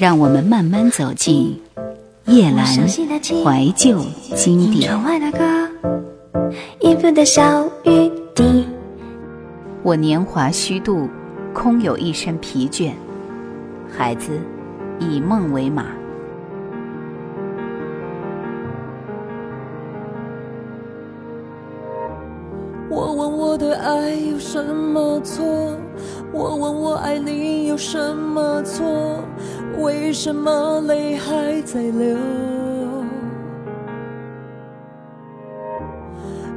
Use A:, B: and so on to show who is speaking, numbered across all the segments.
A: 让我们慢慢走进夜阑怀旧经典。我年华虚度，空有一身疲倦。孩子，以梦为马。
B: 我问我的爱有什么错？我问我爱你有什么错？为什么泪还在流？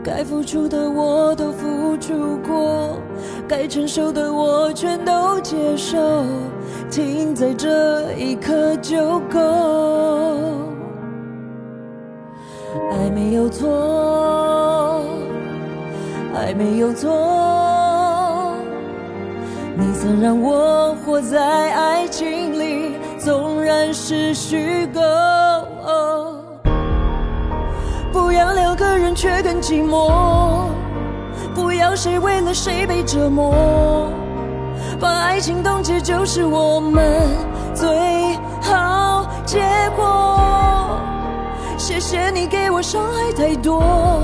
B: 该付出的我都付出过，该承受的我全都接受，停在这一刻就够。爱没有错。爱没有错，你曾让我活在爱情，纵然是虚构。不要两个人却更寂寞，不要谁为了谁被折磨，把爱情冻结就是我们最好结果。谢谢你给我伤害太多。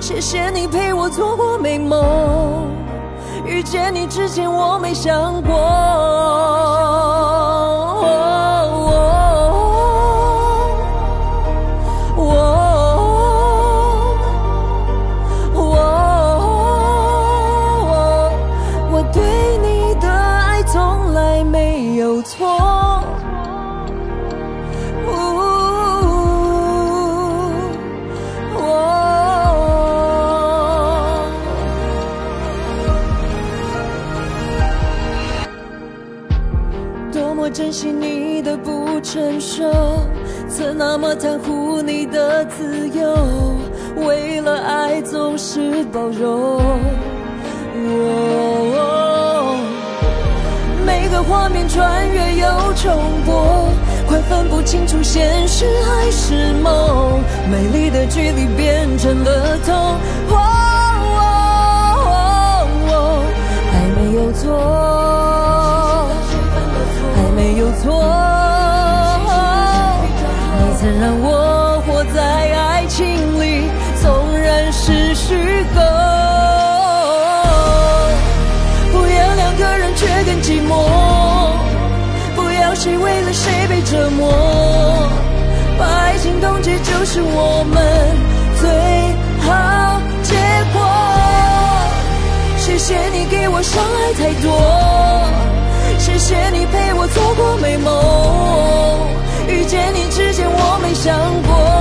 B: 谢谢你陪我做过美梦，遇见你之前我没想过。承受，曾那么袒护你的自由，为了爱总是包容。每个画面穿越又重播，快分不清楚现实还是梦，美丽的距离变成了痛。爱没有错。是我们最好结果。谢谢你给我伤害太多。谢谢你陪我做过美梦，遇见你之前我没想过。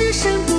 B: 只
C: 身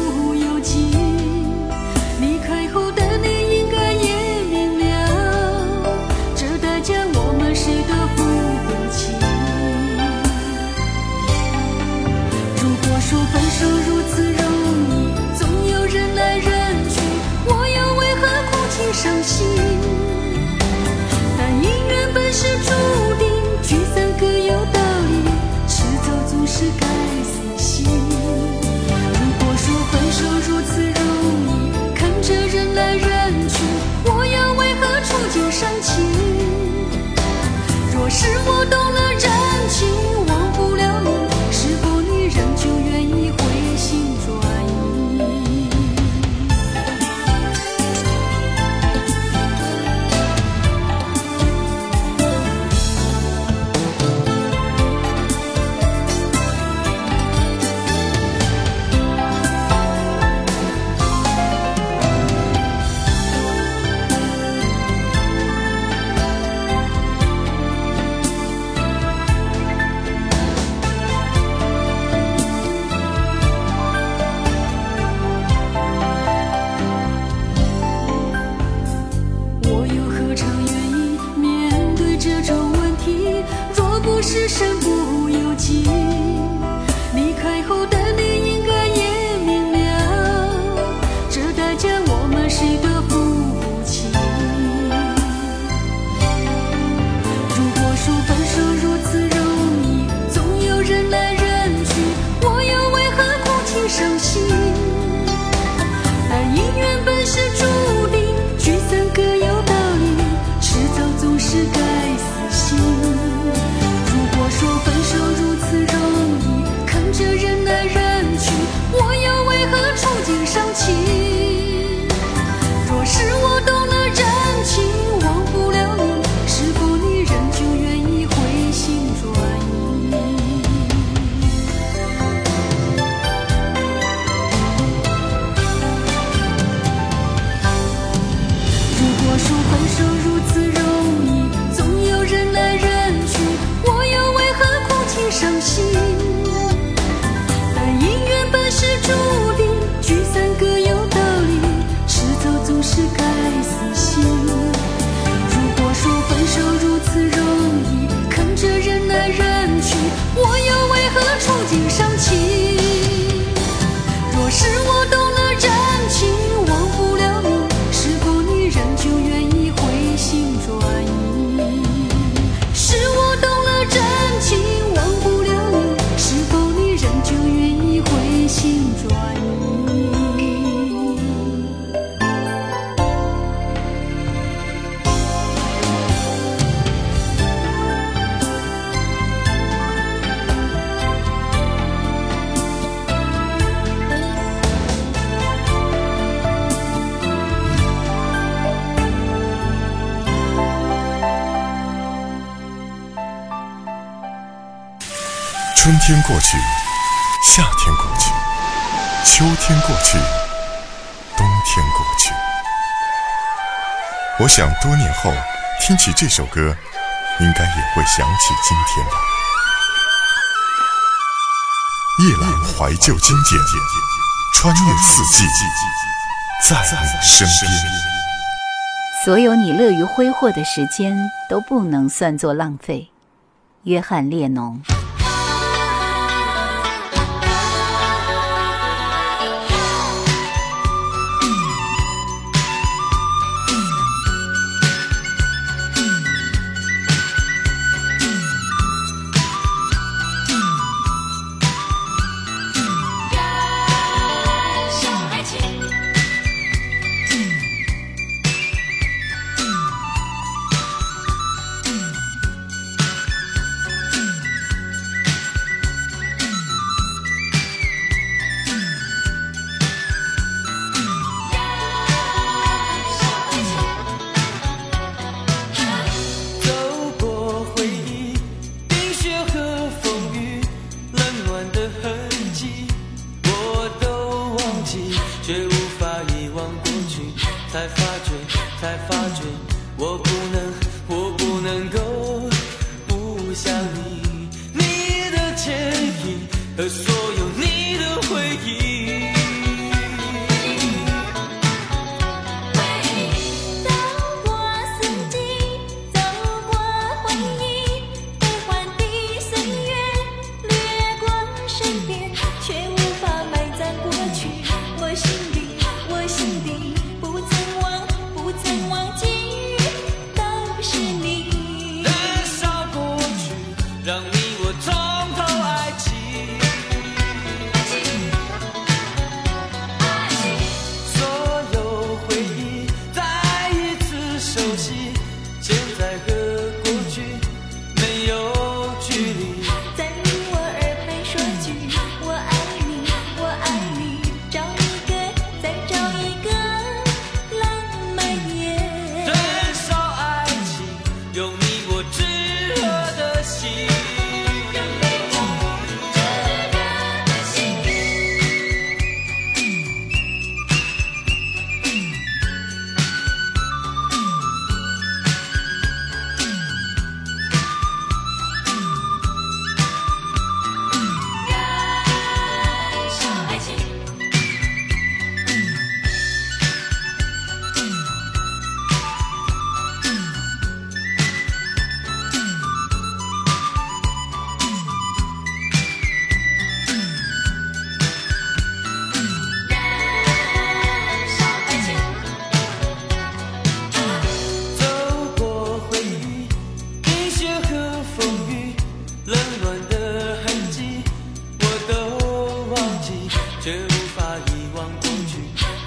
D: 天过去，夏天过去，秋天过去，冬天过去。我想多年后，听起这首歌，应该也会想起今天的。夜郎怀旧经典，穿越四季，在你身边。
B: 所有你乐于挥霍的时间都不能算作浪费，约翰列侬。
E: Boom. 忘记，却无法遗
F: 忘
B: 过去，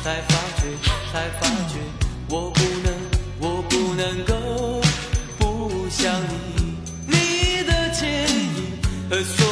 B: 才发觉，才发觉，我不能，我不能够不想你，你的倩影和。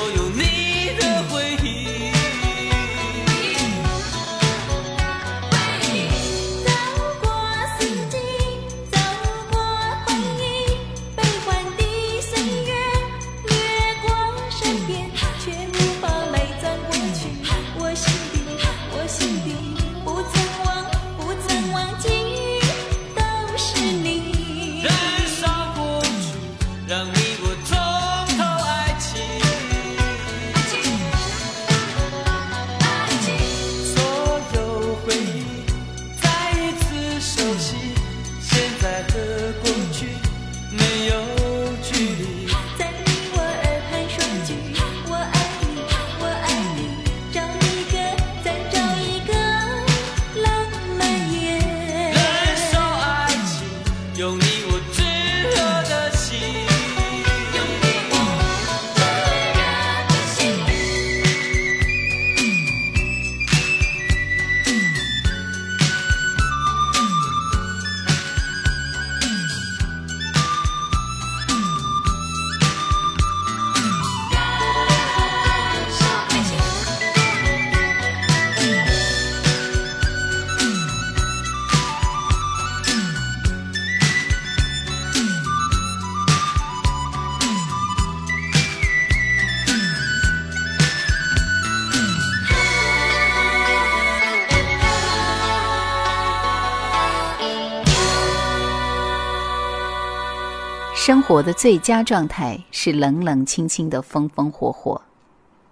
A: 生活的最佳状态是冷冷清清的风风火火。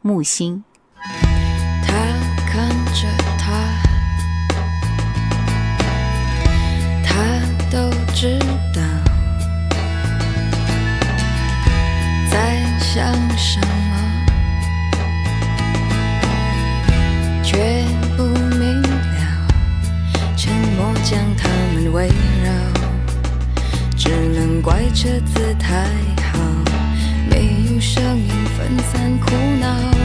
A: 木星。
G: 他看着他他都知道。在想什么却不明了。沉默将他们围绕。只能怪车子太好没有声音分散苦恼。